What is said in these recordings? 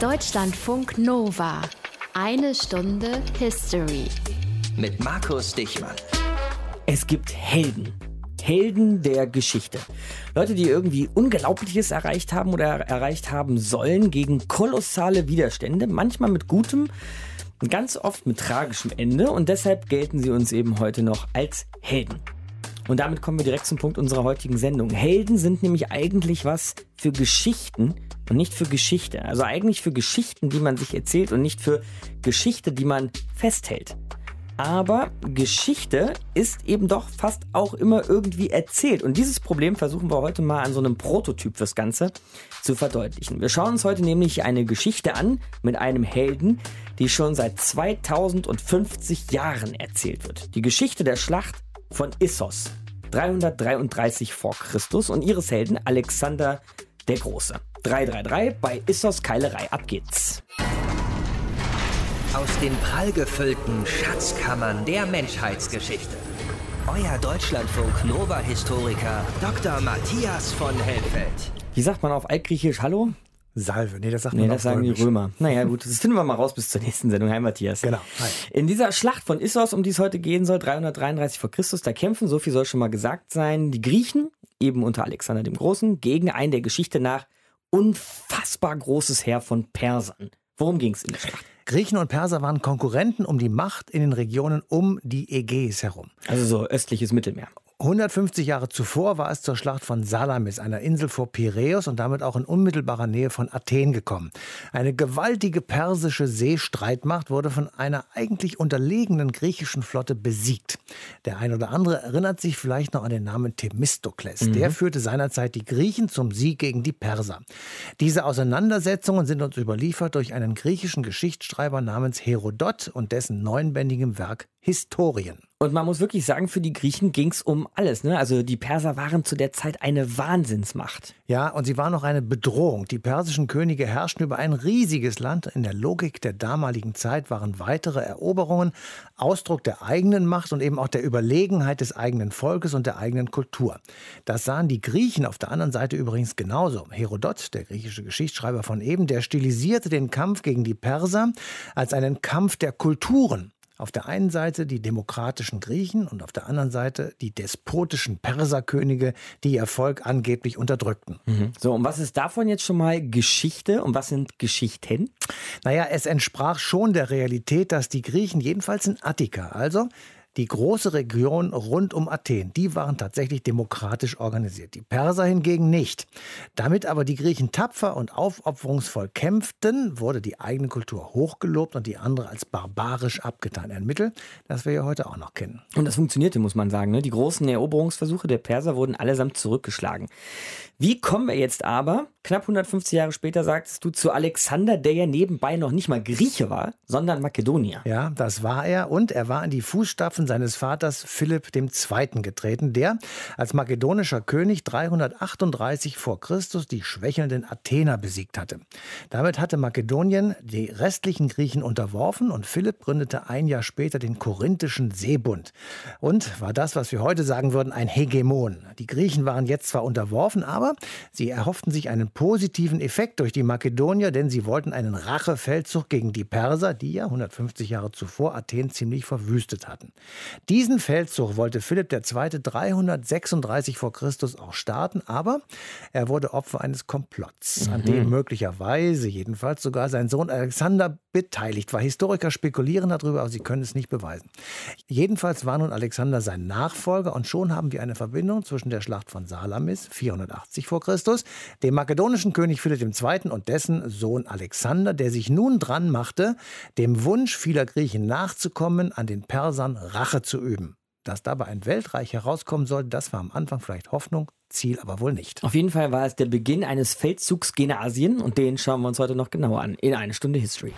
Deutschlandfunk Nova. Eine Stunde History. Mit Markus Dichmann. Es gibt Helden. Helden der Geschichte. Leute, die irgendwie Unglaubliches erreicht haben oder erreicht haben sollen gegen kolossale Widerstände, manchmal mit gutem, ganz oft mit tragischem Ende und deshalb gelten sie uns eben heute noch als Helden. Und damit kommen wir direkt zum Punkt unserer heutigen Sendung. Helden sind nämlich eigentlich was für Geschichten und nicht für Geschichte. Also eigentlich für Geschichten, die man sich erzählt und nicht für Geschichte, die man festhält. Aber Geschichte ist eben doch fast auch immer irgendwie erzählt. Und dieses Problem versuchen wir heute mal an so einem Prototyp fürs Ganze zu verdeutlichen. Wir schauen uns heute nämlich eine Geschichte an mit einem Helden, die schon seit 2050 Jahren erzählt wird. Die Geschichte der Schlacht von Issos. 333 vor Christus und ihres Helden Alexander der Große. 333 bei Issos Keilerei. Ab geht's. Aus den prallgefüllten Schatzkammern der Menschheitsgeschichte. Euer Deutschlandfunk Nova-Historiker Dr. Matthias von Helfeld. Wie sagt man auf Altgriechisch Hallo? Salve. Nee, das sagt Nee, man das sagen die. Römer. Naja, gut, das finden wir mal raus bis zur nächsten Sendung. Hi, Matthias. Genau. Hi. In dieser Schlacht von Issos, um die es heute gehen soll, 333 vor Christus, da kämpfen, so viel soll schon mal gesagt sein, die Griechen, eben unter Alexander dem Großen, gegen ein der Geschichte nach unfassbar großes Heer von Persern. Worum ging es in der Schlacht? Griechen und Perser waren Konkurrenten um die Macht in den Regionen um die Ägäis herum. Also so östliches Mittelmeer. 150 Jahre zuvor war es zur Schlacht von Salamis, einer Insel vor Piräus und damit auch in unmittelbarer Nähe von Athen gekommen. Eine gewaltige persische Seestreitmacht wurde von einer eigentlich unterlegenen griechischen Flotte besiegt. Der ein oder andere erinnert sich vielleicht noch an den Namen Themistokles. Der führte seinerzeit die Griechen zum Sieg gegen die Perser. Diese Auseinandersetzungen sind uns überliefert durch einen griechischen Geschichtsschreiber namens Herodot und dessen neunbändigem Werk Historien. Und man muss wirklich sagen, für die Griechen ging es um alles. Ne? Also die Perser waren zu der Zeit eine Wahnsinnsmacht. Ja, und sie war noch eine Bedrohung. Die persischen Könige herrschten über ein riesiges Land. In der Logik der damaligen Zeit waren weitere Eroberungen Ausdruck der eigenen Macht und eben auch der Überlegenheit des eigenen Volkes und der eigenen Kultur. Das sahen die Griechen auf der anderen Seite übrigens genauso. Herodot, der griechische Geschichtsschreiber von eben, der stilisierte den Kampf gegen die Perser als einen Kampf der Kulturen. Auf der einen Seite die demokratischen Griechen und auf der anderen Seite die despotischen Perserkönige, die ihr Volk angeblich unterdrückten. So, und was ist davon jetzt schon mal Geschichte und was sind Geschichten? Naja, es entsprach schon der Realität, dass die Griechen, jedenfalls in Attika, also die große Region rund um Athen, die waren tatsächlich demokratisch organisiert. Die Perser hingegen nicht. Damit aber die Griechen tapfer und aufopferungsvoll kämpften, wurde die eigene Kultur hochgelobt und die andere als barbarisch abgetan. Ein Mittel, das wir ja heute auch noch kennen. Und das funktionierte, muss man sagen. Ne? Die großen Eroberungsversuche der Perser wurden allesamt zurückgeschlagen. Wie kommen wir jetzt aber, knapp 150 Jahre später, sagtest du, zu Alexander, der ja nebenbei noch nicht mal Grieche war, sondern Makedonier? Ja, das war er und er war in die Fußstapfen seines Vaters Philipp II. getreten, der als makedonischer König 338 vor Christus die schwächelnden Athener besiegt hatte. Damit hatte Makedonien die restlichen Griechen unterworfen und Philipp gründete ein Jahr später den Korinthischen Seebund und war das, was wir heute sagen würden, ein Hegemon. Die Griechen waren jetzt zwar unterworfen, aber sie erhofften sich einen positiven Effekt durch die Makedonier, denn sie wollten einen Rachefeldzug gegen die Perser, die ja 150 Jahre zuvor Athen ziemlich verwüstet hatten. Diesen Feldzug wollte Philipp II. 336 vor Christus auch starten, aber er wurde Opfer eines Komplotts, an dem möglicherweise jedenfalls sogar sein Sohn Alexander beteiligt war. Historiker spekulieren darüber, aber sie können es nicht beweisen. Jedenfalls war nun Alexander sein Nachfolger und schon haben wir eine Verbindung zwischen der Schlacht von Salamis 480 vor Christus, dem makedonischen König Philipp II. und dessen Sohn Alexander, der sich nun dran machte, dem Wunsch vieler Griechen nachzukommen, an den Persern Rache zu üben. Dass dabei ein Weltreich herauskommen sollte, das war am Anfang vielleicht Hoffnung, Ziel aber wohl nicht. Auf jeden Fall war es der Beginn eines Feldzugs gen Asien und den schauen wir uns heute noch genauer an in eine Stunde History.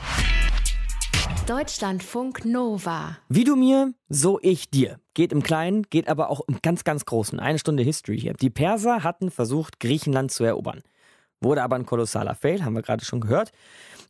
Deutschlandfunk Nova. Wie du mir, so ich dir. Geht im Kleinen, geht aber auch im ganz, ganz Großen. Eine Stunde History hier. Die Perser hatten versucht, Griechenland zu erobern. Wurde aber ein kolossaler Fail, haben wir gerade schon gehört,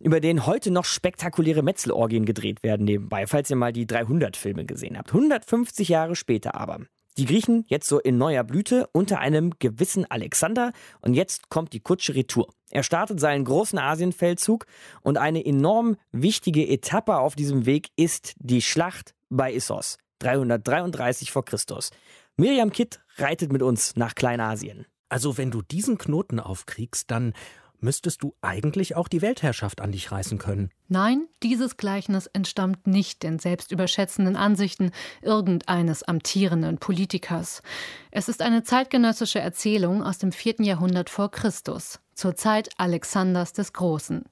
über den heute noch spektakuläre Metzelorgien gedreht werden nebenbei, falls ihr mal die 300 Filme gesehen habt. 150 Jahre später aber. Die Griechen jetzt so in neuer Blüte unter einem gewissen Alexander und jetzt kommt die Kutsche Retour. Er startet seinen großen Asienfeldzug und eine enorm wichtige Etappe auf diesem Weg ist die Schlacht bei Issos, 333 vor Christus. Miriam Kitt reitet mit uns nach Kleinasien. Also wenn du diesen Knoten aufkriegst, dann müsstest du eigentlich auch die Weltherrschaft an dich reißen können. Nein, dieses Gleichnis entstammt nicht den selbstüberschätzenden Ansichten irgendeines amtierenden Politikers. Es ist eine zeitgenössische Erzählung aus dem vierten Jahrhundert vor Christus, zur Zeit Alexanders des Großen.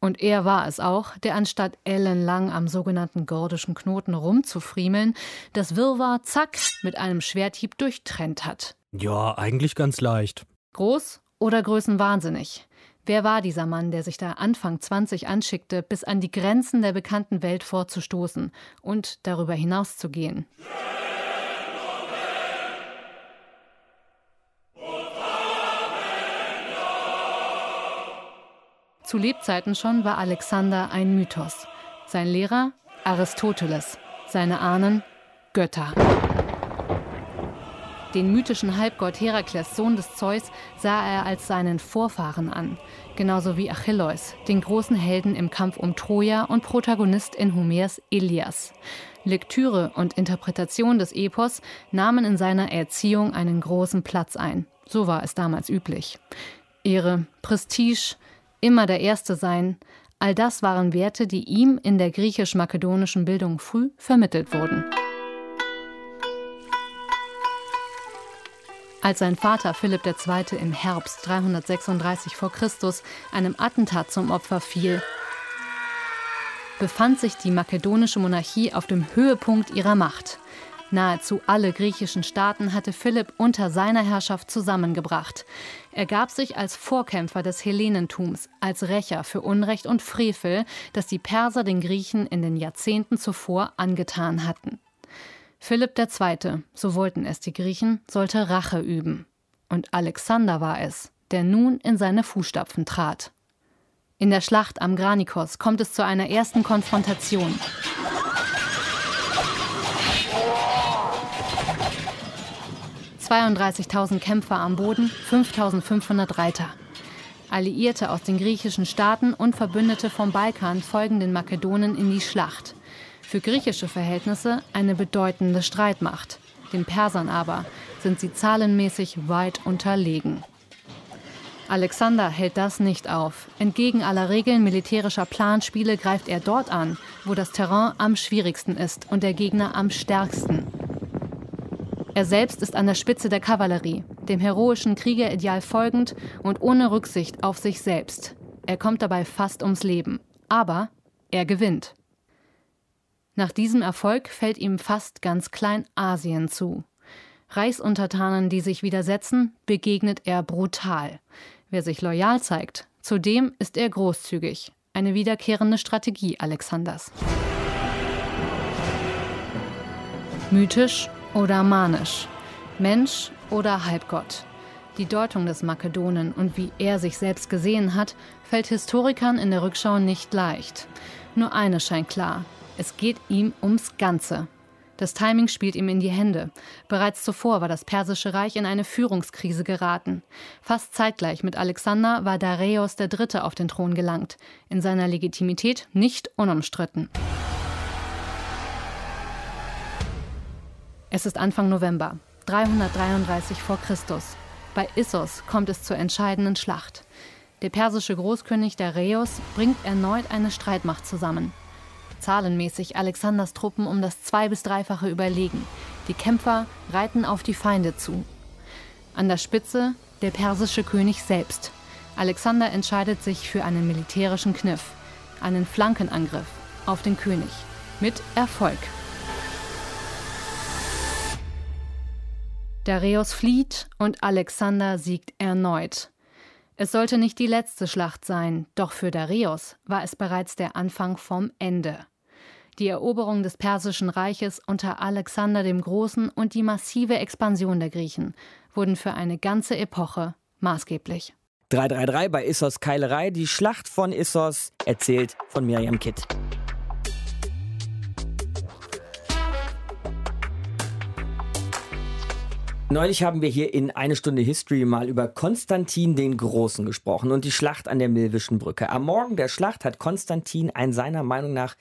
Und er war es auch, der anstatt ellenlang am sogenannten gordischen Knoten rumzufriemeln, das Wirrwarr zack mit einem Schwerthieb durchtrennt hat. Ja, eigentlich ganz leicht. Groß oder größenwahnsinnig? Wer war dieser Mann, der sich da Anfang 20 anschickte, bis an die Grenzen der bekannten Welt vorzustoßen und darüber hinaus zu gehen? Zu Lebzeiten schon war Alexander ein Mythos. Sein Lehrer Aristoteles, seine Ahnen Götter. Den mythischen Halbgott Herakles, Sohn des Zeus, sah er als seinen Vorfahren an, genauso wie Achilleus, den großen Helden im Kampf um Troja und Protagonist in Homers Ilias. Lektüre und Interpretation des Epos nahmen in seiner Erziehung einen großen Platz ein. So war es damals üblich. Ehre, Prestige, immer der Erste sein, all das waren Werte, die ihm in der griechisch-makedonischen Bildung früh vermittelt wurden. Als sein Vater Philipp II. im Herbst 336 v. Chr. einem Attentat zum Opfer fiel, befand sich die makedonische Monarchie auf dem Höhepunkt ihrer Macht. Nahezu alle griechischen Staaten hatte Philipp unter seiner Herrschaft zusammengebracht. Er gab sich als Vorkämpfer des Hellenentums, als Rächer für Unrecht und Frevel, das die Perser den Griechen in den Jahrzehnten zuvor angetan hatten. Philipp II., so wollten es die Griechen, sollte Rache üben. Und Alexander war es, der nun in seine Fußstapfen trat. In der Schlacht am Granikos kommt es zu einer ersten Konfrontation. ...32.000 Kämpfer am Boden, 5.500 Reiter. Alliierte aus den griechischen Staaten und Verbündete vom Balkan folgen den Makedonen in die Schlacht für griechische Verhältnisse eine bedeutende Streitmacht. Den Persern aber sind sie zahlenmäßig weit unterlegen. Alexander hält das nicht auf. Entgegen aller Regeln militärischer Planspiele greift er dort an, wo das Terrain am schwierigsten ist und der Gegner am stärksten. Er selbst ist an der Spitze der Kavallerie, dem heroischen Kriegerideal folgend und ohne Rücksicht auf sich selbst. Er kommt dabei fast ums Leben. Aber er gewinnt. Nach diesem Erfolg fällt ihm fast ganz Kleinasien zu. Reichsuntertanen, die sich widersetzen, begegnet er brutal. Wer sich loyal zeigt, zudem ist er großzügig. Eine wiederkehrende Strategie Alexanders. Mythisch oder manisch? Mensch oder Halbgott? Die Deutung des Makedonen und wie er sich selbst gesehen hat, fällt Historikern in der Rückschau nicht leicht. Nur eine scheint klar. Es geht ihm ums Ganze. Das Timing spielt ihm in die Hände. Bereits zuvor war das Persische Reich in eine Führungskrise geraten. Fast zeitgleich mit Alexander war Dareios III. auf den Thron gelangt, in seiner Legitimität nicht unumstritten. Es ist Anfang November, 333 vor Christus. Bei Issos kommt es zur entscheidenden Schlacht. Der persische Großkönig Dareios bringt erneut eine Streitmacht zusammen zahlenmäßig Alexanders Truppen um das zwei- bis dreifache überlegen. Die Kämpfer reiten auf die Feinde zu. An der Spitze der persische König selbst. Alexander entscheidet sich für einen militärischen Kniff, einen Flankenangriff auf den König. Mit Erfolg. Dareios flieht und Alexander siegt erneut. Es sollte nicht die letzte Schlacht sein, doch für Dareios war es bereits der Anfang vom Ende. Die Eroberung des Persischen Reiches unter Alexander dem Großen und die massive Expansion der Griechen wurden für eine ganze Epoche maßgeblich. 333 bei Issos Keilerei, die Schlacht von Issos, erzählt von Miriam Kitt. Neulich haben wir hier in eine Stunde History mal über Konstantin den Großen gesprochen und die Schlacht an der Milwischen Brücke. Am Morgen der Schlacht hat Konstantin ein seiner Meinung nach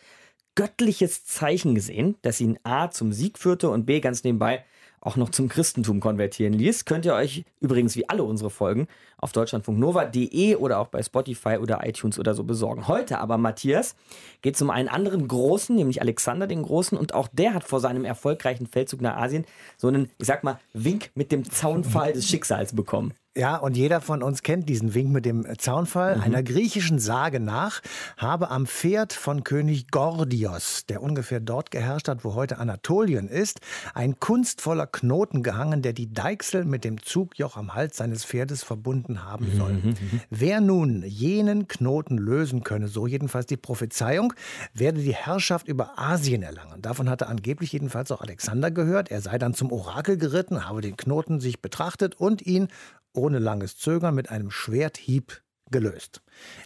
göttliches Zeichen gesehen, das ihn A zum Sieg führte und B ganz nebenbei auch noch zum Christentum konvertieren ließ. Könnt ihr euch übrigens wie alle unsere Folgen auf deutschlandfunknova.de oder auch bei Spotify oder iTunes oder so besorgen. Heute aber, Matthias, geht es um einen anderen Großen, nämlich Alexander den Großen. Und auch der hat vor seinem erfolgreichen Feldzug nach Asien so einen, ich sag mal, Wink mit dem Zaunpfahl des Schicksals bekommen. Ja, und jeder von uns kennt diesen Wink mit dem Zaunfall. Mhm. Einer griechischen Sage nach habe am Pferd von König Gordios, der ungefähr dort geherrscht hat, wo heute Anatolien ist, ein kunstvoller Knoten gehangen, der die Deichsel mit dem Zugjoch am Hals seines Pferdes verbunden haben soll. Mhm. mhm. Wer nun jenen Knoten lösen könne, so jedenfalls die Prophezeiung, werde die Herrschaft über Asien erlangen. Davon hatte angeblich jedenfalls auch Alexander gehört. Er sei dann zum Orakel geritten, habe den Knoten sich betrachtet und ihn ohne langes Zögern mit einem Schwerthieb gelöst.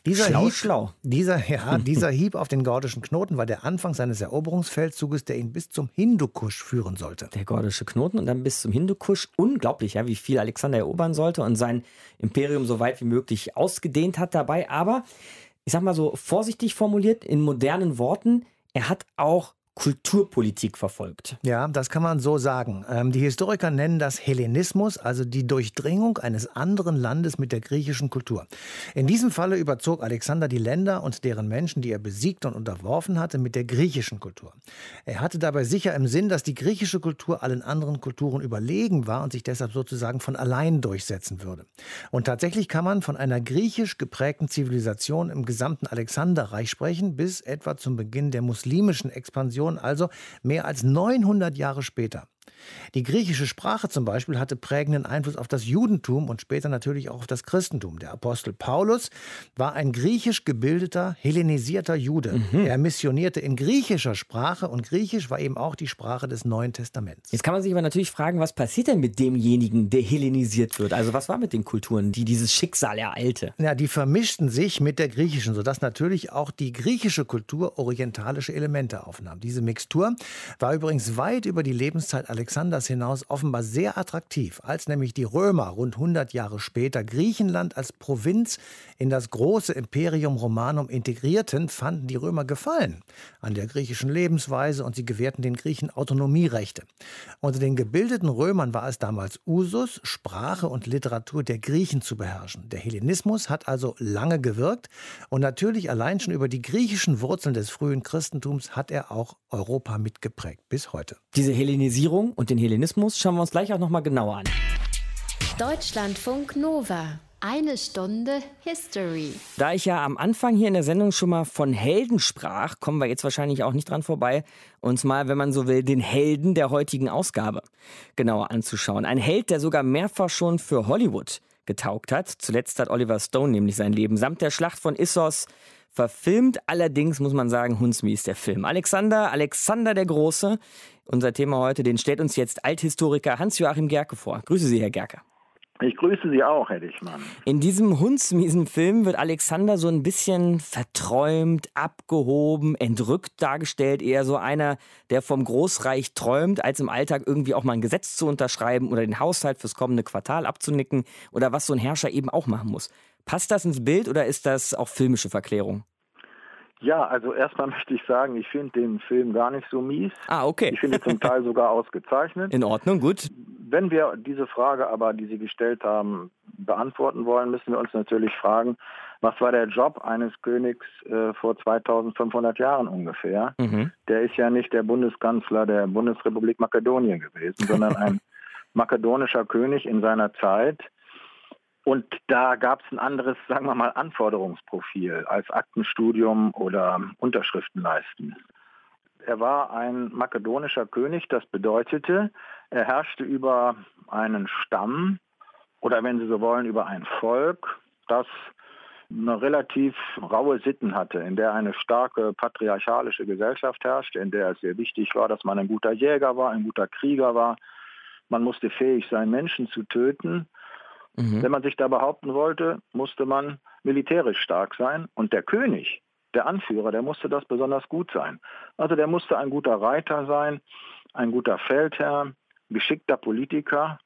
Dieser schlau, Hieb, schlau. Dieser, ja, dieser Hieb auf den gordischen Knoten war der Anfang seines Eroberungsfeldzuges, der ihn bis zum Hindukusch führen sollte. Der gordische Knoten und dann bis zum Hindukusch. Unglaublich, ja, wie viel Alexander erobern sollte und sein Imperium so weit wie möglich ausgedehnt hat dabei. Aber ich sag mal so vorsichtig formuliert, in modernen Worten, er hat auch Kulturpolitik verfolgt. Ja, das kann man so sagen. Ähm, die Historiker nennen das Hellenismus, also die Durchdringung eines anderen Landes mit der griechischen Kultur. In diesem Falle überzog Alexander die Länder und deren Menschen, die er besiegt und unterworfen hatte, mit der griechischen Kultur. Er hatte dabei sicher im Sinn, dass die griechische Kultur allen anderen Kulturen überlegen war und sich deshalb sozusagen von allein durchsetzen würde. Und tatsächlich kann man von einer griechisch geprägten Zivilisation im gesamten Alexanderreich sprechen, bis etwa zum Beginn der muslimischen Expansion Revolution, also mehr als 900 Jahre später. Die griechische Sprache zum Beispiel hatte prägenden Einfluss auf das Judentum und später natürlich auch auf das Christentum. Der Apostel Paulus war ein griechisch gebildeter, hellenisierter Jude. Mhm. Er missionierte in griechischer Sprache und Griechisch war eben auch die Sprache des Neuen Testaments. Jetzt kann man sich aber natürlich fragen, was passiert denn mit demjenigen, der hellenisiert wird? Also was war mit den Kulturen, die dieses Schicksal ereilte? Ja, die vermischten sich mit der griechischen, sodass natürlich auch die griechische Kultur orientalische Elemente aufnahm. Diese Mixtur war übrigens weit über die Lebenszeit Alexanders hinaus offenbar sehr attraktiv, als nämlich die Römer rund 100 Jahre später Griechenland als Provinz in das große Imperium Romanum integrierten, fanden die Römer Gefallen an der griechischen Lebensweise und sie gewährten den Griechen Autonomierechte. Unter den gebildeten Römern war es damals Usus, Sprache und Literatur der Griechen zu beherrschen. Der Hellenismus hat also lange gewirkt und natürlich allein schon über die griechischen Wurzeln des frühen Christentums hat er auch Europa mitgeprägt bis heute. Diese Hellenisierung und den Hellenismus schauen wir uns gleich auch noch mal genauer an. Deutschlandfunk Nova. Eine Stunde History. Da ich ja am Anfang hier in der Sendung schon mal von Helden sprach, kommen wir jetzt wahrscheinlich auch nicht dran vorbei, uns mal, wenn man so will, den Helden der heutigen Ausgabe genauer anzuschauen. Ein Held, der sogar mehrfach schon für Hollywood getaugt hat. Zuletzt hat Oliver Stone nämlich sein Leben samt der Schlacht von Issos verfilmt. Allerdings muss man sagen, Hunsmies der Film. Alexander, Alexander der Große, unser Thema heute, den stellt uns jetzt Althistoriker Hans-Joachim Gerke vor. Grüße Sie, Herr Gerke. Ich grüße Sie auch, Herr Dichmann. In diesem hundsmiesen Film wird Alexander so ein bisschen verträumt, abgehoben, entrückt dargestellt. Eher so einer, der vom Großreich träumt, als im Alltag irgendwie auch mal ein Gesetz zu unterschreiben oder den Haushalt fürs kommende Quartal abzunicken oder was so ein Herrscher eben auch machen muss. Passt das ins Bild oder ist das auch filmische Verklärung? Ja, also erstmal möchte ich sagen, ich finde den Film gar nicht so mies. Ah, okay. Ich finde zum Teil sogar ausgezeichnet. In Ordnung, gut. Wenn wir diese Frage aber, die Sie gestellt haben, beantworten wollen, müssen wir uns natürlich fragen, was war der Job eines Königs äh, vor 2500 Jahren ungefähr? Mhm. Der ist ja nicht der Bundeskanzler der Bundesrepublik Makedonien gewesen, sondern ein makedonischer König in seiner Zeit, und da gab es ein anderes, sagen wir mal, Anforderungsprofil als Aktenstudium oder Unterschriften leisten. Er war ein makedonischer König, das bedeutete, er herrschte über einen Stamm oder wenn Sie so wollen, über ein Volk, das eine relativ raue Sitten hatte, in der eine starke patriarchalische Gesellschaft herrschte, in der es sehr wichtig war, dass man ein guter Jäger war, ein guter Krieger war. Man musste fähig sein, Menschen zu töten. Mhm. Wenn man sich da behaupten wollte, musste man militärisch stark sein. Und der König, der Anführer, der musste das besonders gut sein. Also der musste ein guter Reiter sein, ein guter Feldherr, geschickter Politiker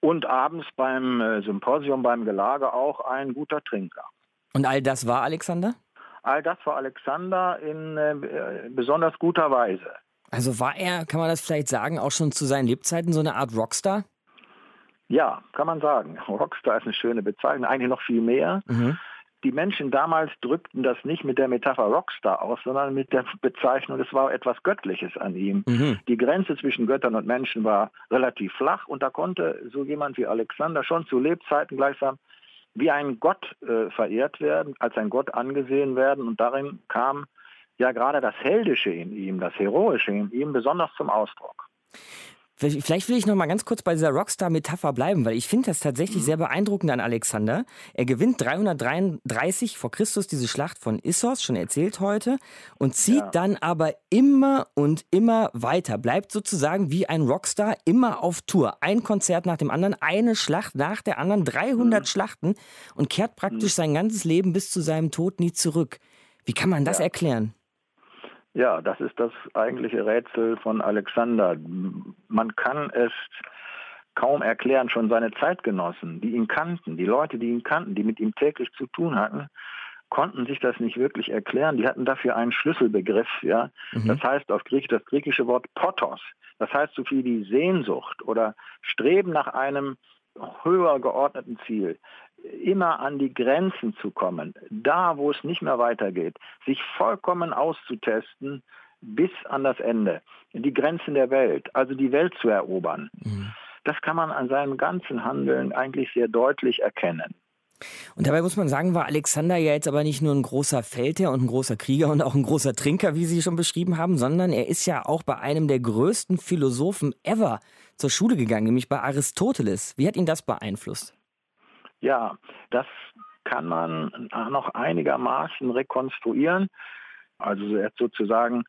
und abends beim äh, Symposium, beim Gelage auch ein guter Trinker. Und all das war Alexander? All das war Alexander in äh, besonders guter Weise. Also war er, kann man das vielleicht sagen, auch schon zu seinen Lebzeiten so eine Art Rockstar? Ja, kann man sagen. Rockstar ist eine schöne Bezeichnung, eigentlich noch viel mehr. Mhm. Die Menschen damals drückten das nicht mit der Metapher Rockstar aus, sondern mit der Bezeichnung, es war etwas Göttliches an ihm. Mhm. Die Grenze zwischen Göttern und Menschen war relativ flach und da konnte so jemand wie Alexander schon zu Lebzeiten gleichsam wie ein Gott äh, verehrt werden, als ein Gott angesehen werden. Und darin kam ja gerade das Heldische in ihm, das Heroische in ihm besonders zum Ausdruck. Vielleicht will ich noch mal ganz kurz bei dieser Rockstar-Metapher bleiben, weil ich finde das tatsächlich sehr beeindruckend an Alexander. Er gewinnt 333 vor Christus diese Schlacht von Issos, schon erzählt heute, und zieht ja. dann aber immer und immer weiter, bleibt sozusagen wie ein Rockstar immer auf Tour. Ein Konzert nach dem anderen, eine Schlacht nach der anderen, 300 mhm. Schlachten und kehrt praktisch mhm. sein ganzes Leben bis zu seinem Tod nie zurück. Wie kann man das ja. erklären? Ja, das ist das eigentliche Rätsel von Alexander. Man kann es kaum erklären, schon seine Zeitgenossen, die ihn kannten, die Leute, die ihn kannten, die mit ihm täglich zu tun hatten, konnten sich das nicht wirklich erklären. Die hatten dafür einen Schlüsselbegriff, ja. Mhm. Das heißt auf Griechisch das griechische Wort Potos. Das heißt so viel wie Sehnsucht oder Streben nach einem höher geordneten Ziel immer an die Grenzen zu kommen, da wo es nicht mehr weitergeht, sich vollkommen auszutesten bis an das Ende, die Grenzen der Welt, also die Welt zu erobern. Mhm. Das kann man an seinem ganzen Handeln eigentlich sehr deutlich erkennen. Und dabei muss man sagen, war Alexander ja jetzt aber nicht nur ein großer Feldherr und ein großer Krieger und auch ein großer Trinker, wie Sie schon beschrieben haben, sondern er ist ja auch bei einem der größten Philosophen ever zur Schule gegangen, nämlich bei Aristoteles. Wie hat ihn das beeinflusst? Ja, das kann man noch einigermaßen rekonstruieren. Also er hat sozusagen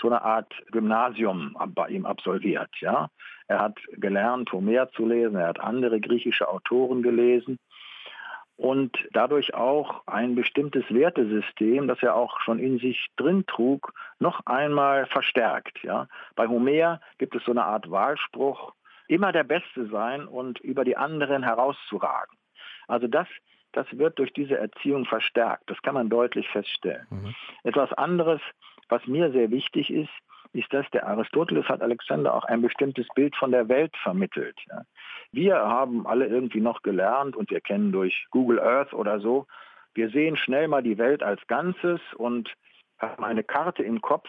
so eine Art Gymnasium bei ihm absolviert. Ja, er hat gelernt, Homer zu lesen, er hat andere griechische Autoren gelesen und dadurch auch ein bestimmtes Wertesystem, das er auch schon in sich drin trug, noch einmal verstärkt. Ja, bei Homer gibt es so eine Art Wahlspruch: immer der Beste sein und über die anderen herauszuragen. Also das, das wird durch diese Erziehung verstärkt. Das kann man deutlich feststellen. Mhm. Etwas anderes, was mir sehr wichtig ist, ist, dass der Aristoteles hat Alexander auch ein bestimmtes Bild von der Welt vermittelt. Wir haben alle irgendwie noch gelernt und wir kennen durch Google Earth oder so, wir sehen schnell mal die Welt als Ganzes und haben eine Karte im Kopf,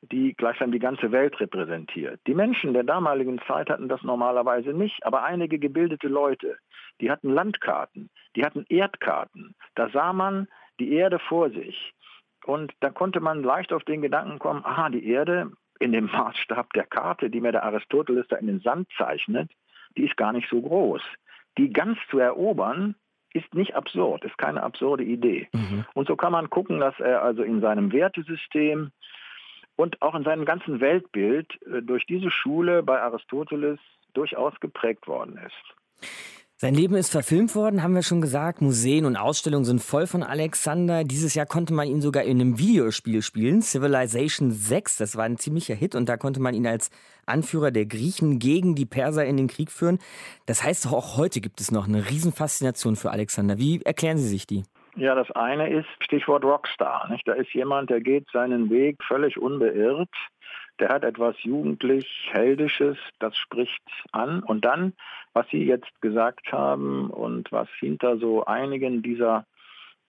die gleichsam die ganze Welt repräsentiert. Die Menschen der damaligen Zeit hatten das normalerweise nicht, aber einige gebildete Leute, die hatten Landkarten, die hatten Erdkarten. Da sah man die Erde vor sich. Und da konnte man leicht auf den Gedanken kommen, aha, die Erde in dem Maßstab der Karte, die mir der Aristoteles da in den Sand zeichnet, die ist gar nicht so groß. Die ganz zu erobern, ist nicht absurd, ist keine absurde Idee. Mhm. Und so kann man gucken, dass er also in seinem Wertesystem und auch in seinem ganzen Weltbild äh, durch diese Schule bei Aristoteles durchaus geprägt worden ist. Sein Leben ist verfilmt worden, haben wir schon gesagt. Museen und Ausstellungen sind voll von Alexander. Dieses Jahr konnte man ihn sogar in einem Videospiel spielen, Civilization 6. Das war ein ziemlicher Hit und da konnte man ihn als Anführer der Griechen gegen die Perser in den Krieg führen. Das heißt, auch heute gibt es noch eine Riesenfaszination für Alexander. Wie erklären Sie sich die? Ja, das eine ist Stichwort Rockstar. Nicht? Da ist jemand, der geht seinen Weg völlig unbeirrt. Der hat etwas jugendlich Heldisches, das spricht an. Und dann, was Sie jetzt gesagt haben und was hinter so einigen dieser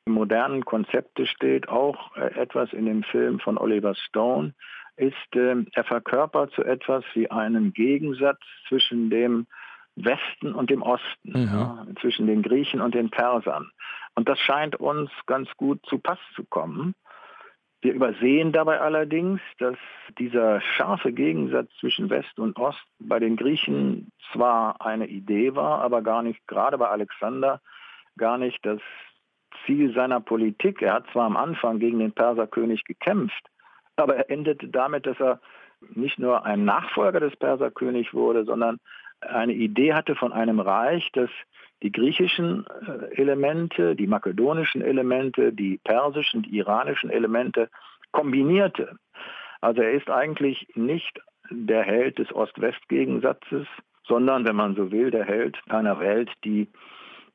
modernen Konzepte steht, auch äh, etwas in dem Film von Oliver Stone, ist, äh, er verkörpert so etwas wie einen Gegensatz zwischen dem Westen und dem Osten, mhm. ja, zwischen den Griechen und den Persern. Und das scheint uns ganz gut zu Pass zu kommen. Wir übersehen dabei allerdings, dass dieser scharfe Gegensatz zwischen West und Ost bei den Griechen zwar eine Idee war, aber gar nicht, gerade bei Alexander, gar nicht das Ziel seiner Politik. Er hat zwar am Anfang gegen den Perserkönig gekämpft, aber er endete damit, dass er nicht nur ein Nachfolger des Perserkönigs wurde, sondern eine Idee hatte von einem Reich, das die griechischen äh, Elemente, die makedonischen Elemente, die persischen, die iranischen Elemente kombinierte. Also er ist eigentlich nicht der Held des Ost-West-Gegensatzes, sondern, wenn man so will, der Held einer Welt, die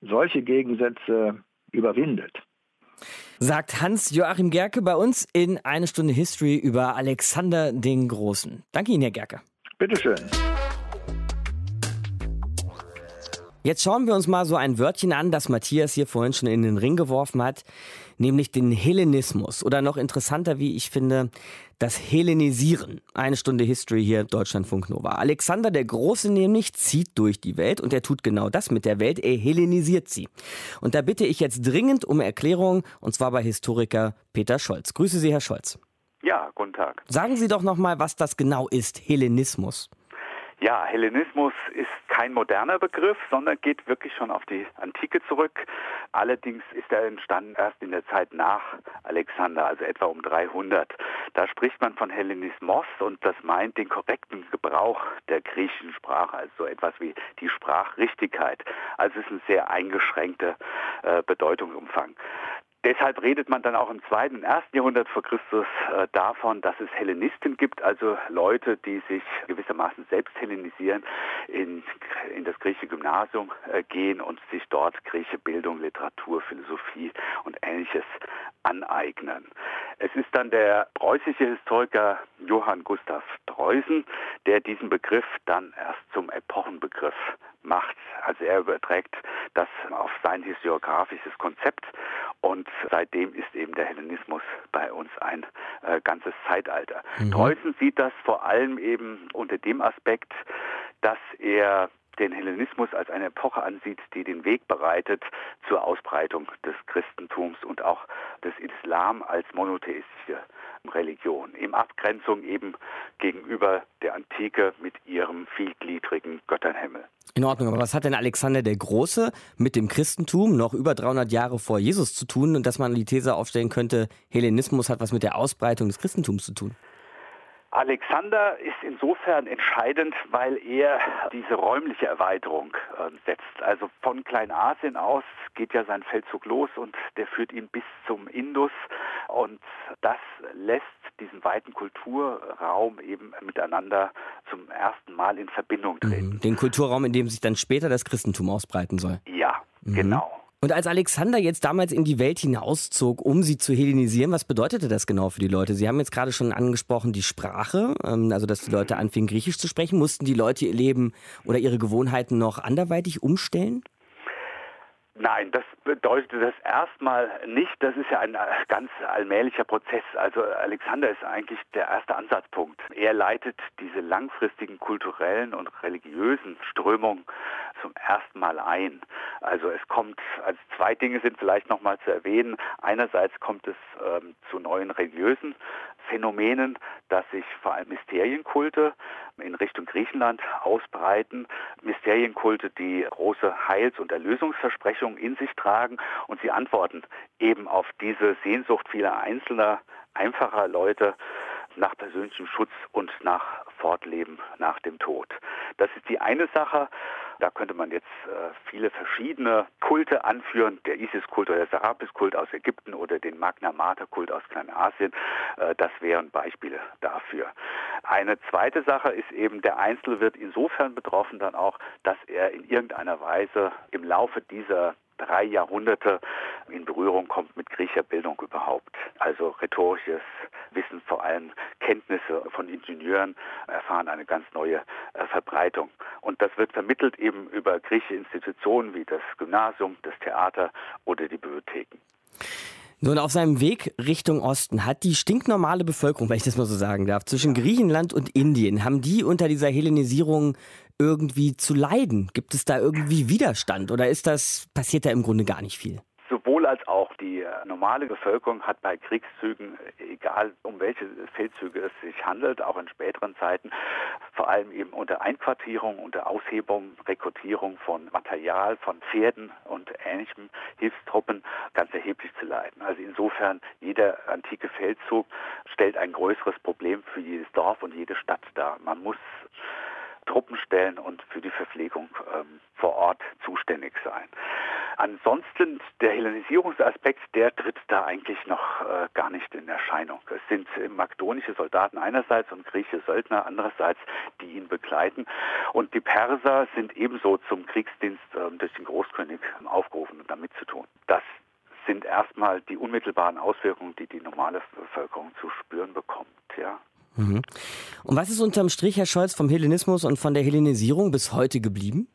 solche Gegensätze überwindet. Sagt Hans-Joachim Gerke bei uns in eine Stunde History über Alexander den Großen. Danke Ihnen, Herr Gerke. Bitteschön. Jetzt schauen wir uns mal so ein Wörtchen an, das Matthias hier vorhin schon in den Ring geworfen hat, nämlich den Hellenismus oder noch interessanter, wie ich finde, das Hellenisieren. Eine Stunde History hier, Deutschlandfunk Nova. Alexander der Große nämlich zieht durch die Welt und er tut genau das mit der Welt, er hellenisiert sie. Und da bitte ich jetzt dringend um Erklärung und zwar bei Historiker Peter Scholz. Grüße Sie, Herr Scholz. Ja, guten Tag. Sagen Sie doch noch mal, was das genau ist, Hellenismus. Ja, Hellenismus ist kein moderner Begriff, sondern geht wirklich schon auf die Antike zurück. Allerdings ist er entstanden erst in der Zeit nach Alexander, also etwa um 300. Da spricht man von Hellenismos und das meint den korrekten Gebrauch der griechischen Sprache, also so etwas wie die Sprachrichtigkeit. Also es ist ein sehr eingeschränkter äh, Bedeutungsumfang. Deshalb redet man dann auch im zweiten und ersten Jahrhundert vor Christus äh, davon, dass es Hellenisten gibt, also Leute, die sich gewissermaßen selbst hellenisieren, in, in das griechische Gymnasium äh, gehen und sich dort griechische Bildung, Literatur, Philosophie und ähnliches aneignen. Es ist dann der preußische Historiker Johann Gustav Dreusen, der diesen Begriff dann erst zum Epochenbegriff macht. Also er überträgt das auf sein historiografisches Konzept und seitdem ist eben der Hellenismus bei uns ein äh, ganzes Zeitalter. Mhm. Dreußen sieht das vor allem eben unter dem Aspekt, dass er den Hellenismus als eine Epoche ansieht, die den Weg bereitet zur Ausbreitung des Christentums und auch des Islam als monotheistische Religion, in Abgrenzung eben gegenüber der Antike mit ihrem vielgliedrigen Götternhimmel. In Ordnung, aber was hat denn Alexander der Große mit dem Christentum noch über 300 Jahre vor Jesus zu tun und dass man die These aufstellen könnte, Hellenismus hat was mit der Ausbreitung des Christentums zu tun? Alexander ist insofern entscheidend, weil er diese räumliche Erweiterung äh, setzt. Also von Kleinasien aus geht ja sein Feldzug los und der führt ihn bis zum Indus und das lässt diesen weiten Kulturraum eben miteinander zum ersten Mal in Verbindung treten. Mhm. Den Kulturraum, in dem sich dann später das Christentum ausbreiten soll. Ja, mhm. genau. Und als Alexander jetzt damals in die Welt hinauszog, um sie zu hellenisieren, was bedeutete das genau für die Leute? Sie haben jetzt gerade schon angesprochen, die Sprache, ähm, also dass die Leute anfingen, Griechisch zu sprechen. Mussten die Leute ihr Leben oder ihre Gewohnheiten noch anderweitig umstellen? Nein, das bedeutet das erstmal nicht. Das ist ja ein ganz allmählicher Prozess. Also Alexander ist eigentlich der erste Ansatzpunkt. Er leitet diese langfristigen kulturellen und religiösen Strömungen zum ersten Mal ein. Also es kommt, also zwei Dinge sind vielleicht nochmal zu erwähnen. Einerseits kommt es ähm, zu neuen religiösen Phänomenen, dass sich vor allem Mysterienkulte in Richtung Griechenland ausbreiten. Mysterienkulte, die große Heils- und Erlösungsversprechungen in sich tragen und sie antworten eben auf diese Sehnsucht vieler einzelner, einfacher Leute nach persönlichem Schutz und nach Fortleben nach dem Tod. Das ist die eine Sache. Da könnte man jetzt äh, viele verschiedene Kulte anführen, der Isis-Kult oder der Serapis-Kult aus Ägypten oder den Magna Mater-Kult aus Kleinasien. Äh, das wären Beispiele dafür. Eine zweite Sache ist eben, der Einzelne wird insofern betroffen dann auch, dass er in irgendeiner Weise im Laufe dieser drei Jahrhunderte in Berührung kommt mit griechischer Bildung überhaupt. Also rhetorisches Wissen, vor allem Kenntnisse von Ingenieuren erfahren eine ganz neue äh, Verbreitung. Und das wird vermittelt eben über griechische Institutionen wie das Gymnasium, das Theater oder die Bibliotheken. Nun, auf seinem Weg Richtung Osten hat die stinknormale Bevölkerung, wenn ich das mal so sagen darf, zwischen Griechenland und Indien, haben die unter dieser Hellenisierung irgendwie zu leiden? Gibt es da irgendwie Widerstand oder ist das, passiert da im Grunde gar nicht viel? Die äh, normale Bevölkerung hat bei Kriegszügen, egal um welche Feldzüge es sich handelt, auch in späteren Zeiten, vor allem eben unter Einquartierung, unter Aushebung, Rekrutierung von Material, von Pferden und ähnlichem Hilfstruppen ganz erheblich zu leiden. Also insofern, jeder antike Feldzug stellt ein größeres Problem für jedes Dorf und jede Stadt dar. Man muss Truppen stellen und für die Verpflegung ähm, vor Ort zuständig sein. Ansonsten der Hellenisierungsaspekt, der tritt da eigentlich noch äh, gar nicht in Erscheinung. Es sind äh, makedonische Soldaten einerseits und griechische Söldner andererseits, die ihn begleiten. Und die Perser sind ebenso zum Kriegsdienst äh, durch den Großkönig aufgerufen und damit zu tun. Das sind erstmal die unmittelbaren Auswirkungen, die die normale Bevölkerung zu spüren bekommt. Ja. Mhm. Und was ist unterm Strich, Herr Scholz, vom Hellenismus und von der Hellenisierung bis heute geblieben?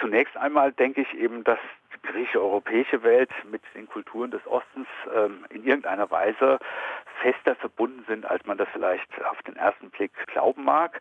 Zunächst einmal denke ich eben, dass die griechische europäische Welt mit den Kulturen des Ostens ähm, in irgendeiner Weise fester verbunden sind, als man das vielleicht auf den ersten Blick glauben mag.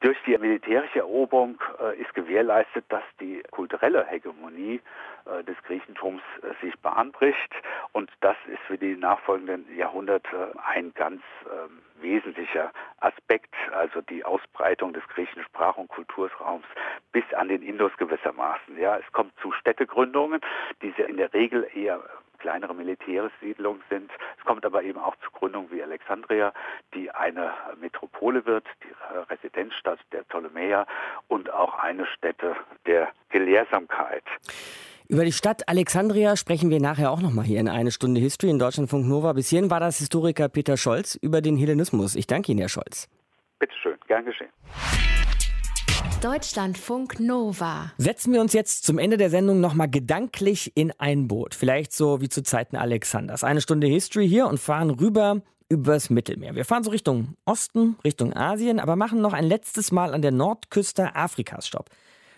Durch die militärische Eroberung äh, ist gewährleistet, dass die kulturelle Hegemonie äh, des Griechentums äh, sich Bahn bricht. Und das ist für die nachfolgenden Jahrhunderte ein ganz ähm, wesentlicher Aspekt, also die Ausbreitung des griechischen Sprach- und Kulturraums bis an den Indus gewissermaßen. Ja, es kommt zu Städtegründungen, die in der Regel eher kleinere Militärsiedlungen sind. Es kommt aber eben auch zu Gründungen wie Alexandria, die eine Metropole wird, die Residenzstadt der Ptolemäer und auch eine Stätte der Gelehrsamkeit. Über die Stadt Alexandria sprechen wir nachher auch nochmal hier in eine Stunde History in Deutschlandfunk Nova. Bis hierhin war das Historiker Peter Scholz über den Hellenismus. Ich danke Ihnen, Herr Scholz. Bitte schön, gern geschehen. Deutschlandfunk Nova. Setzen wir uns jetzt zum Ende der Sendung nochmal gedanklich in ein Boot. Vielleicht so wie zu Zeiten Alexanders. Eine Stunde History hier und fahren rüber übers Mittelmeer. Wir fahren so Richtung Osten, Richtung Asien, aber machen noch ein letztes Mal an der Nordküste Afrikas Stopp.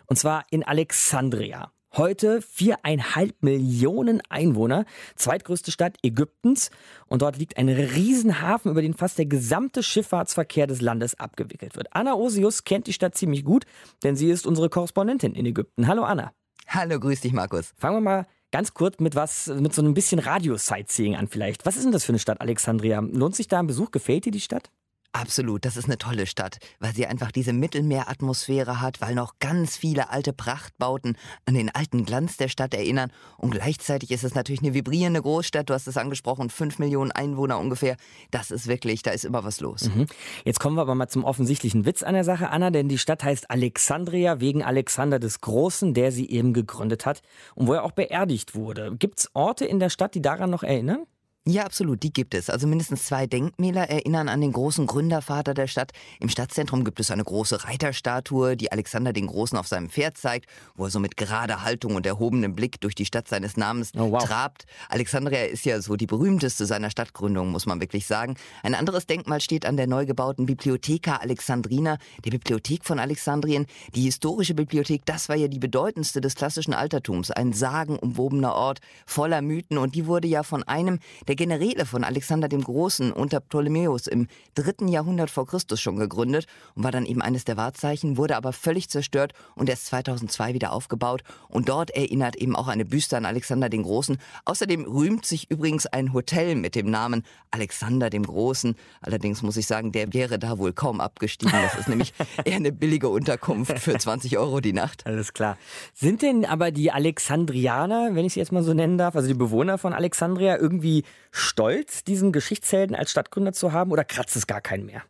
Und zwar in Alexandria. Heute viereinhalb Millionen Einwohner, zweitgrößte Stadt Ägyptens. Und dort liegt ein Riesenhafen, über den fast der gesamte Schifffahrtsverkehr des Landes abgewickelt wird. Anna Osius kennt die Stadt ziemlich gut, denn sie ist unsere Korrespondentin in Ägypten. Hallo Anna. Hallo, grüß dich Markus. Fangen wir mal ganz kurz mit was, mit so ein bisschen Radio-Sightseeing an vielleicht. Was ist denn das für eine Stadt Alexandria? Lohnt sich da ein Besuch? Gefällt dir die Stadt? Absolut, das ist eine tolle Stadt, weil sie einfach diese Mittelmeeratmosphäre hat, weil noch ganz viele alte Prachtbauten an den alten Glanz der Stadt erinnern. Und gleichzeitig ist es natürlich eine vibrierende Großstadt. Du hast es angesprochen, fünf Millionen Einwohner ungefähr. Das ist wirklich, da ist immer was los. Mhm. Jetzt kommen wir aber mal zum offensichtlichen Witz an der Sache, Anna, denn die Stadt heißt Alexandria wegen Alexander des Großen, der sie eben gegründet hat und wo er auch beerdigt wurde. Gibt es Orte in der Stadt, die daran noch erinnern? Ja, absolut, die gibt es. Also mindestens zwei Denkmäler erinnern an den großen Gründervater der Stadt. Im Stadtzentrum gibt es eine große Reiterstatue, die Alexander den Großen auf seinem Pferd zeigt, wo er so mit gerader Haltung und erhobenem Blick durch die Stadt seines Namens oh, wow. trabt. Alexandria ist ja so die berühmteste seiner Stadtgründung, muss man wirklich sagen. Ein anderes Denkmal steht an der neu gebauten Bibliotheca Alexandrina, der Bibliothek von Alexandrien. Die historische Bibliothek, das war ja die bedeutendste des klassischen Altertums, ein sagenumwobener Ort voller Mythen und die wurde ja von einem der Generäle von Alexander dem Großen unter Ptolemäus im dritten Jahrhundert vor Christus schon gegründet und war dann eben eines der Wahrzeichen, wurde aber völlig zerstört und erst 2002 wieder aufgebaut. Und dort erinnert eben auch eine Büste an Alexander den Großen. Außerdem rühmt sich übrigens ein Hotel mit dem Namen Alexander dem Großen. Allerdings muss ich sagen, der wäre da wohl kaum abgestiegen. Das ist nämlich eher eine billige Unterkunft für 20 Euro die Nacht. Alles klar. Sind denn aber die Alexandrianer, wenn ich sie jetzt mal so nennen darf, also die Bewohner von Alexandria, irgendwie stolz, diesen Geschichtshelden als Stadtgründer zu haben oder kratzt es gar keinen mehr?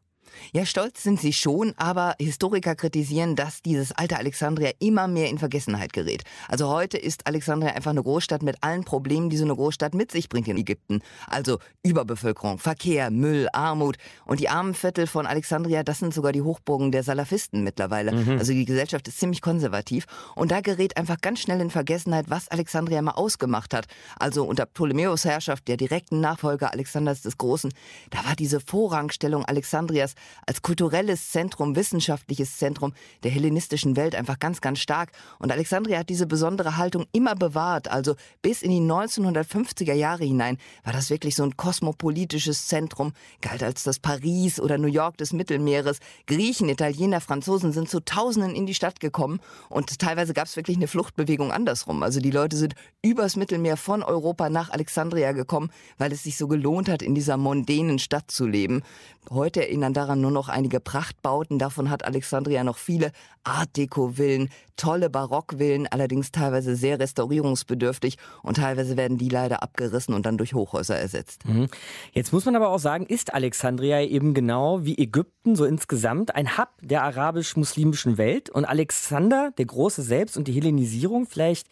Ja, stolz sind sie schon, aber Historiker kritisieren, dass dieses alte Alexandria immer mehr in Vergessenheit gerät. Also heute ist Alexandria einfach eine Großstadt mit allen Problemen, die so eine Großstadt mit sich bringt in Ägypten. Also Überbevölkerung, Verkehr, Müll, Armut. Und die armen Viertel von Alexandria, das sind sogar die Hochburgen der Salafisten mittlerweile. Mhm. Also die Gesellschaft ist ziemlich konservativ. Und da gerät einfach ganz schnell in Vergessenheit, was Alexandria mal ausgemacht hat. Also unter Ptolemäus Herrschaft, der direkten Nachfolger Alexanders des Großen, da war diese Vorrangstellung Alexandrias als kulturelles Zentrum, wissenschaftliches Zentrum der hellenistischen Welt einfach ganz, ganz stark. Und Alexandria hat diese besondere Haltung immer bewahrt. Also bis in die 1950er Jahre hinein war das wirklich so ein kosmopolitisches Zentrum, galt als das Paris oder New York des Mittelmeeres. Griechen, Italiener, Franzosen sind zu Tausenden in die Stadt gekommen und teilweise gab es wirklich eine Fluchtbewegung andersrum. Also die Leute sind übers Mittelmeer von Europa nach Alexandria gekommen, weil es sich so gelohnt hat, in dieser mondänen Stadt zu leben. Heute erinnern daran man nur noch einige Prachtbauten. Davon hat Alexandria noch viele Art Deco-Villen, tolle Barockvillen, allerdings teilweise sehr restaurierungsbedürftig und teilweise werden die leider abgerissen und dann durch Hochhäuser ersetzt. Mhm. Jetzt muss man aber auch sagen, ist Alexandria eben genau wie Ägypten so insgesamt ein Hub der arabisch-muslimischen Welt und Alexander der Große selbst und die Hellenisierung vielleicht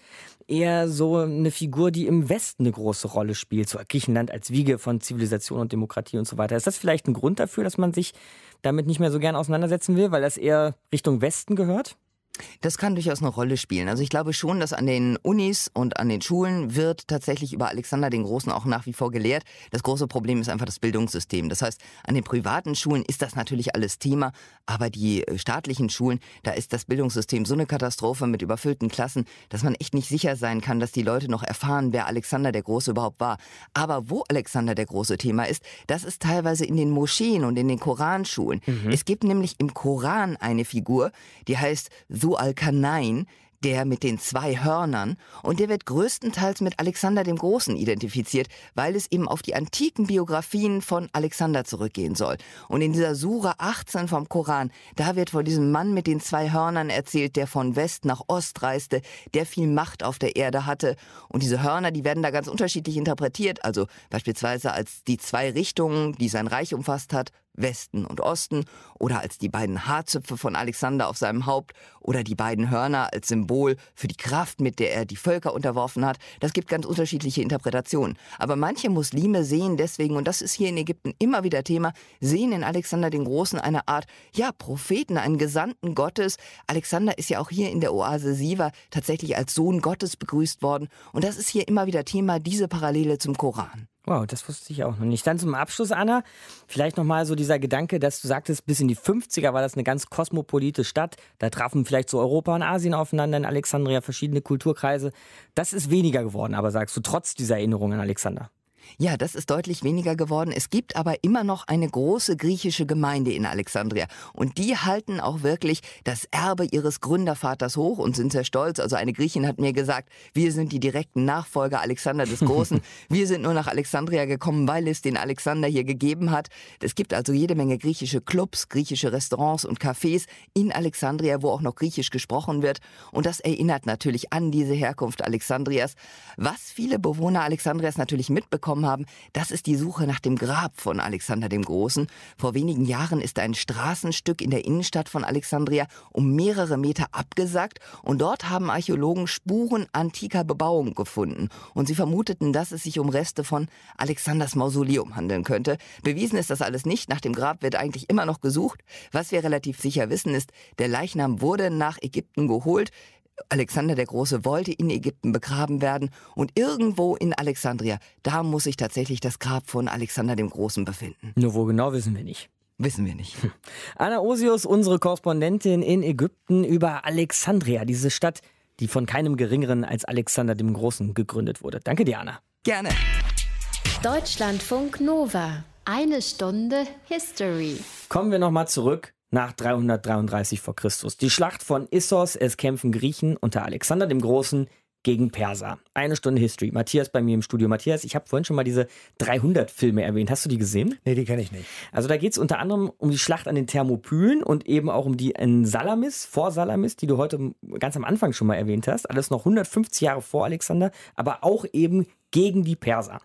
eher so eine Figur, die im Westen eine große Rolle spielt, so Griechenland als Wiege von Zivilisation und Demokratie und so weiter. Ist das vielleicht ein Grund dafür, dass man sich damit nicht mehr so gern auseinandersetzen will, weil das eher Richtung Westen gehört? Das kann durchaus eine Rolle spielen. Also ich glaube schon, dass an den Unis und an den Schulen wird tatsächlich über Alexander den Großen auch nach wie vor gelehrt. Das große Problem ist einfach das Bildungssystem. Das heißt, an den privaten Schulen ist das natürlich alles Thema, aber die äh, staatlichen Schulen, da ist das Bildungssystem so eine Katastrophe mit überfüllten Klassen, dass man echt nicht sicher sein kann, dass die Leute noch erfahren, wer Alexander der Große überhaupt war. Aber wo Alexander der große Thema ist, das ist teilweise in den Moscheen und in den Koranschulen. Mhm. Es gibt nämlich im Koran eine Figur, die heißt Su al-Kanain, der mit den zwei Hörnern und der wird größtenteils mit Alexander dem Großen identifiziert, weil es eben auf die antiken Biografien von Alexander zurückgehen soll. Und in dieser Sura 18 vom Koran, da wird von diesem Mann mit den zwei Hörnern erzählt, der von West nach Ost reiste, der viel Macht auf der Erde hatte. Und diese Hörner, die werden da ganz unterschiedlich interpretiert, also beispielsweise als die zwei Richtungen, die sein Reich umfasst hat, Westen und Osten oder als die beiden Haarzöpfe von Alexander auf seinem Haupt oder die beiden Hörner als Symbol für die Kraft, mit der er die Völker unterworfen hat. Das gibt ganz unterschiedliche Interpretationen. Aber manche Muslime sehen deswegen, und das ist hier in Ägypten immer wieder Thema, sehen in Alexander den Großen eine Art, ja, Propheten, einen Gesandten Gottes. Alexander ist ja auch hier in der Oase Siva tatsächlich als Sohn Gottes begrüßt worden. Und das ist hier immer wieder Thema, diese Parallele zum Koran. Wow, das wusste ich auch noch nicht. Dann zum Abschluss, Anna, vielleicht nochmal so dieser Gedanke, dass du sagtest, bis in die 50er war das eine ganz kosmopolite Stadt. Da trafen vielleicht so Europa und Asien aufeinander in Alexandria, verschiedene Kulturkreise. Das ist weniger geworden, aber sagst du, trotz dieser Erinnerung an Alexander. Ja, das ist deutlich weniger geworden. Es gibt aber immer noch eine große griechische Gemeinde in Alexandria. Und die halten auch wirklich das Erbe ihres Gründervaters hoch und sind sehr stolz. Also eine Griechin hat mir gesagt, wir sind die direkten Nachfolger Alexander des Großen. wir sind nur nach Alexandria gekommen, weil es den Alexander hier gegeben hat. Es gibt also jede Menge griechische Clubs, griechische Restaurants und Cafés in Alexandria, wo auch noch griechisch gesprochen wird. Und das erinnert natürlich an diese Herkunft Alexandrias. Was viele Bewohner Alexandrias natürlich mitbekommen, mitbekommen haben, das ist die Suche nach dem Grab von Alexander dem Großen. Vor wenigen Jahren ist ein Straßenstück in der Innenstadt von Alexandria um mehrere Meter abgesackt und dort haben Archäologen Spuren antiker Bebauung gefunden. Und sie vermuteten, dass es sich um Reste von Alexanders Mausoleum handeln könnte. Bewiesen ist das alles nicht. Nach dem Grab wird eigentlich immer noch gesucht. Was wir relativ sicher wissen ist, der Leichnam wurde nach Ägypten geholt. Alexander der Große wollte in Ägypten begraben werden und irgendwo in Alexandria, da muss sich tatsächlich das Grab von Alexander dem Großen befinden. Nur wo genau wissen wir nicht. Wissen wir nicht. Anna Osius, unsere Korrespondentin in Ägypten über Alexandria, diese Stadt, die von keinem Geringeren als Alexander dem Großen gegründet wurde. Danke dir, Anna. Gerne. Deutschlandfunk Nova. Eine Stunde History. Kommen wir nochmal zurück nach 333 vor Christus. Die Schlacht von Issos, es kämpfen Griechen unter Alexander dem Großen gegen Perser. Eine Stunde History. Matthias bei mir im Studio. Matthias, ich habe vorhin schon mal diese 300 Filme erwähnt. Hast du die gesehen? Nee, die kenne ich nicht. Also da geht es unter anderem um die Schlacht an den Thermopylen und eben auch um die in Salamis, vor Salamis, die du heute ganz am Anfang schon mal erwähnt hast. Alles noch 150 Jahre vor Alexander, aber auch eben gegen die Perser.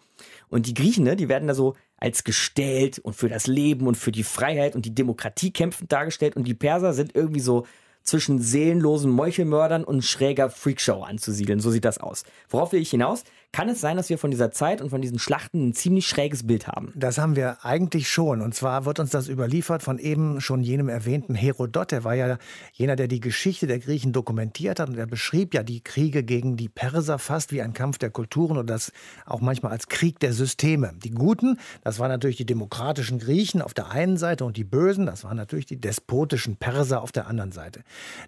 Und die Griechen, ne, die werden da so als gestellt und für das Leben und für die Freiheit und die Demokratie kämpfend dargestellt. Und die Perser sind irgendwie so zwischen seelenlosen Meuchelmördern und schräger Freakshow anzusiedeln. So sieht das aus. Worauf will ich hinaus? Kann es sein, dass wir von dieser Zeit und von diesen Schlachten ein ziemlich schräges Bild haben? Das haben wir eigentlich schon. Und zwar wird uns das überliefert von eben schon jenem erwähnten Herodot. Der war ja jener, der die Geschichte der Griechen dokumentiert hat. Und er beschrieb ja die Kriege gegen die Perser fast wie ein Kampf der Kulturen und das auch manchmal als Krieg der Systeme. Die Guten, das waren natürlich die demokratischen Griechen auf der einen Seite und die Bösen, das waren natürlich die despotischen Perser auf der anderen Seite.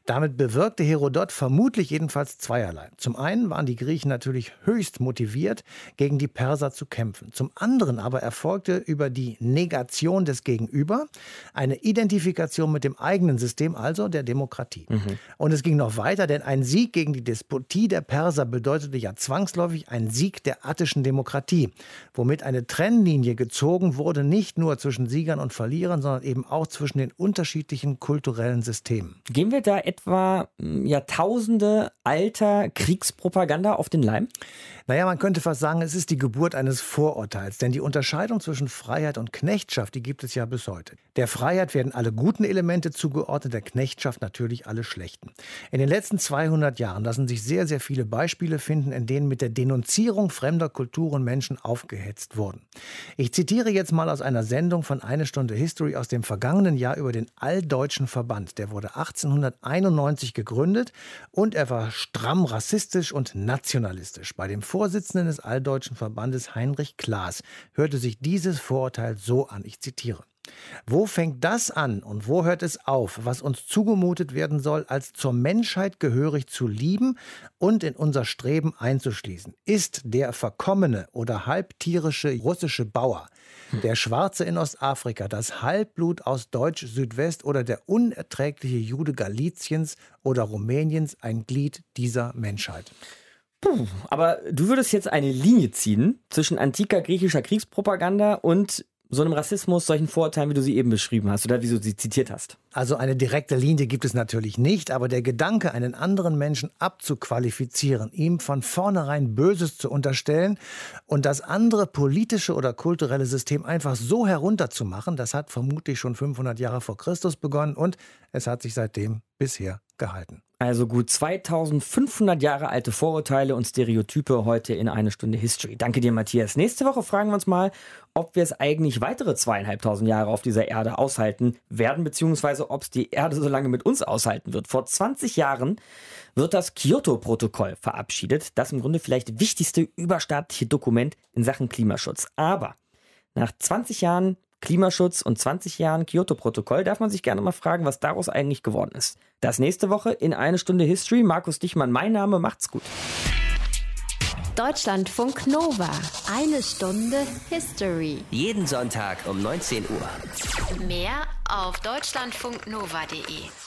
Damit bewirkte Herodot vermutlich jedenfalls zweierlei. Zum einen waren die Griechen natürlich höchst motiviert motiviert, gegen die Perser zu kämpfen. Zum anderen aber erfolgte über die Negation des Gegenüber eine Identifikation mit dem eigenen System, also der Demokratie. Mhm. Und es ging noch weiter, denn ein Sieg gegen die Despotie der Perser bedeutete ja zwangsläufig ein Sieg der attischen Demokratie, womit eine Trennlinie gezogen wurde, nicht nur zwischen Siegern und Verlierern, sondern eben auch zwischen den unterschiedlichen kulturellen Systemen. Gehen wir da etwa hm, Jahrtausende alter Kriegspropaganda auf den Leim? Naja, man könnte fast sagen, es ist die Geburt eines Vorurteils, denn die Unterscheidung zwischen Freiheit und Knechtschaft, die gibt es ja bis heute. Der Freiheit werden alle guten Elemente zugeordnet, der Knechtschaft natürlich alle schlechten. In den letzten 200 Jahren lassen sich sehr, sehr viele Beispiele finden, in denen mit der Denunzierung fremder Kulturen Menschen aufgehetzt wurden. Ich zitiere jetzt mal aus einer Sendung von Eine Stunde History aus dem vergangenen Jahr über den Alldeutschen Verband. Der wurde 1891 gegründet und er war stramm rassistisch und nationalistisch. Bei dem Vorsitzenden des Alldeutschen Verbandes Heinrich Klaas hörte sich dieses Vorurteil so an, ich zitiere. Wo fängt das an und wo hört es auf, was uns zugemutet werden soll, als zur Menschheit gehörig zu lieben und in unser Streben einzuschließen? Ist der verkommene oder halbtierische russische Bauer, der Schwarze in Ostafrika, das Halbblut aus Deutsch-Südwest oder der unerträgliche Jude Galiciens oder Rumäniens ein Glied dieser Menschheit? Puh, aber du würdest jetzt eine Linie ziehen zwischen antiker griechischer Kriegspropaganda und so einem Rassismus, solchen Vorurteilen, wie du sie eben beschrieben hast oder wie du sie zitiert hast? Also eine direkte Linie gibt es natürlich nicht, aber der Gedanke, einen anderen Menschen abzuqualifizieren, ihm von vornherein Böses zu unterstellen und das andere politische oder kulturelle System einfach so herunterzumachen, das hat vermutlich schon 500 Jahre vor Christus begonnen und es hat sich seitdem bisher gehalten. Also gut 2500 Jahre alte Vorurteile und Stereotype heute in eine Stunde History. Danke dir, Matthias. Nächste Woche fragen wir uns mal, ob wir es eigentlich weitere zweieinhalbtausend Jahre auf dieser Erde aushalten werden, beziehungsweise ob es die Erde so lange mit uns aushalten wird. Vor 20 Jahren wird das Kyoto-Protokoll verabschiedet, das im Grunde vielleicht wichtigste überstaatliche Dokument in Sachen Klimaschutz. Aber nach 20 Jahren Klimaschutz und 20 Jahren Kyoto-Protokoll darf man sich gerne mal fragen, was daraus eigentlich geworden ist. Das nächste Woche in eine Stunde History. Markus Dichmann, mein Name, macht's gut. Deutschlandfunk Nova. Eine Stunde History. Jeden Sonntag um 19 Uhr. Mehr auf deutschlandfunknova.de.